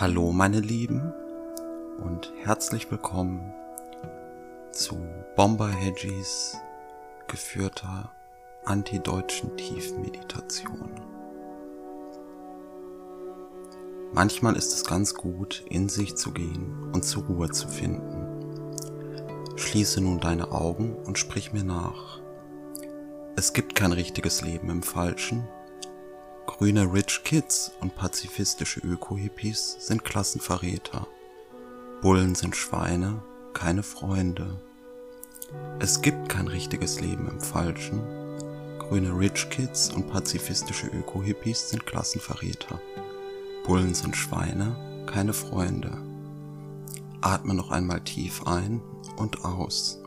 Hallo meine Lieben und herzlich willkommen zu Bomber Hedgies geführter antideutschen Tiefmeditation. Manchmal ist es ganz gut, in sich zu gehen und zur Ruhe zu finden. Schließe nun deine Augen und sprich mir nach. Es gibt kein richtiges Leben im Falschen, Grüne Rich Kids und pazifistische Öko-Hippies sind Klassenverräter. Bullen sind Schweine, keine Freunde. Es gibt kein richtiges Leben im Falschen. Grüne Rich Kids und pazifistische Öko-Hippies sind Klassenverräter. Bullen sind Schweine, keine Freunde. Atme noch einmal tief ein und aus.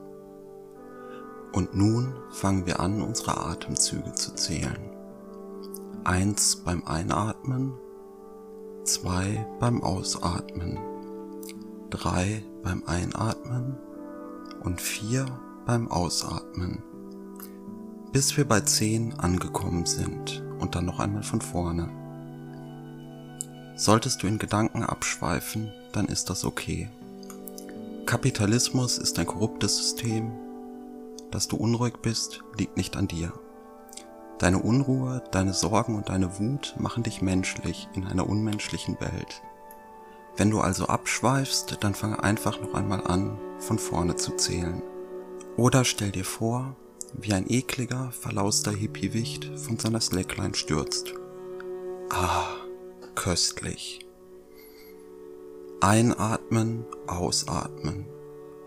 Und nun fangen wir an, unsere Atemzüge zu zählen. Eins beim Einatmen, zwei beim Ausatmen, drei beim Einatmen und vier beim Ausatmen, bis wir bei zehn angekommen sind und dann noch einmal von vorne. Solltest du in Gedanken abschweifen, dann ist das okay. Kapitalismus ist ein korruptes System. Dass du unruhig bist, liegt nicht an dir. Deine Unruhe, deine Sorgen und deine Wut machen dich menschlich in einer unmenschlichen Welt. Wenn du also abschweifst, dann fange einfach noch einmal an, von vorne zu zählen. Oder stell dir vor, wie ein ekliger, verlauster Hippie-Wicht von seiner Slackline stürzt. Ah, köstlich. Einatmen, ausatmen,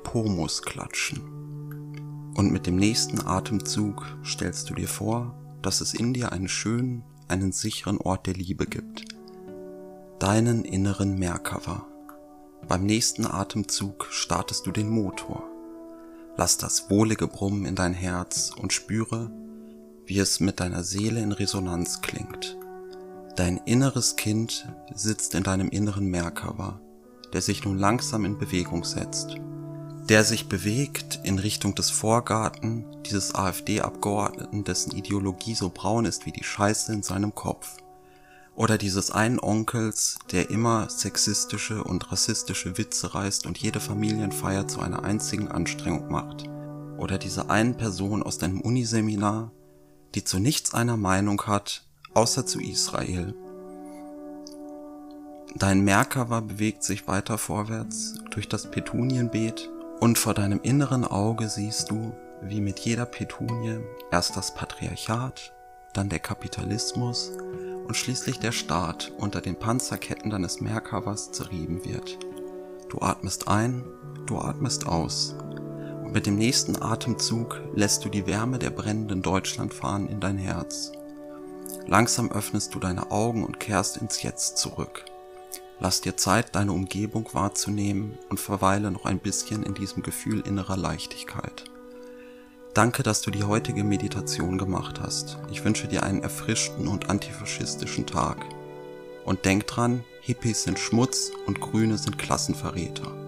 Pomus klatschen. Und mit dem nächsten Atemzug stellst du dir vor, dass es in dir einen schönen, einen sicheren Ort der Liebe gibt. Deinen inneren Merkava. Beim nächsten Atemzug startest du den Motor. Lass das wohlige Brummen in dein Herz und spüre, wie es mit deiner Seele in Resonanz klingt. Dein inneres Kind sitzt in deinem inneren Merkava, der sich nun langsam in Bewegung setzt der sich bewegt in Richtung des Vorgarten dieses AfD-Abgeordneten, dessen Ideologie so braun ist wie die Scheiße in seinem Kopf. Oder dieses einen Onkels, der immer sexistische und rassistische Witze reißt und jede Familienfeier zu einer einzigen Anstrengung macht. Oder diese einen Person aus deinem Uniseminar, die zu nichts einer Meinung hat, außer zu Israel. Dein Merkava bewegt sich weiter vorwärts durch das Petunienbeet und vor deinem inneren Auge siehst du, wie mit jeder Petunie erst das Patriarchat, dann der Kapitalismus und schließlich der Staat unter den Panzerketten deines Merkavas zerrieben wird. Du atmest ein, du atmest aus. Und mit dem nächsten Atemzug lässt du die Wärme der brennenden Deutschlandfahnen in dein Herz. Langsam öffnest du deine Augen und kehrst ins Jetzt zurück. Lass dir Zeit, deine Umgebung wahrzunehmen und verweile noch ein bisschen in diesem Gefühl innerer Leichtigkeit. Danke, dass du die heutige Meditation gemacht hast. Ich wünsche dir einen erfrischten und antifaschistischen Tag. Und denk dran, Hippies sind Schmutz und Grüne sind Klassenverräter.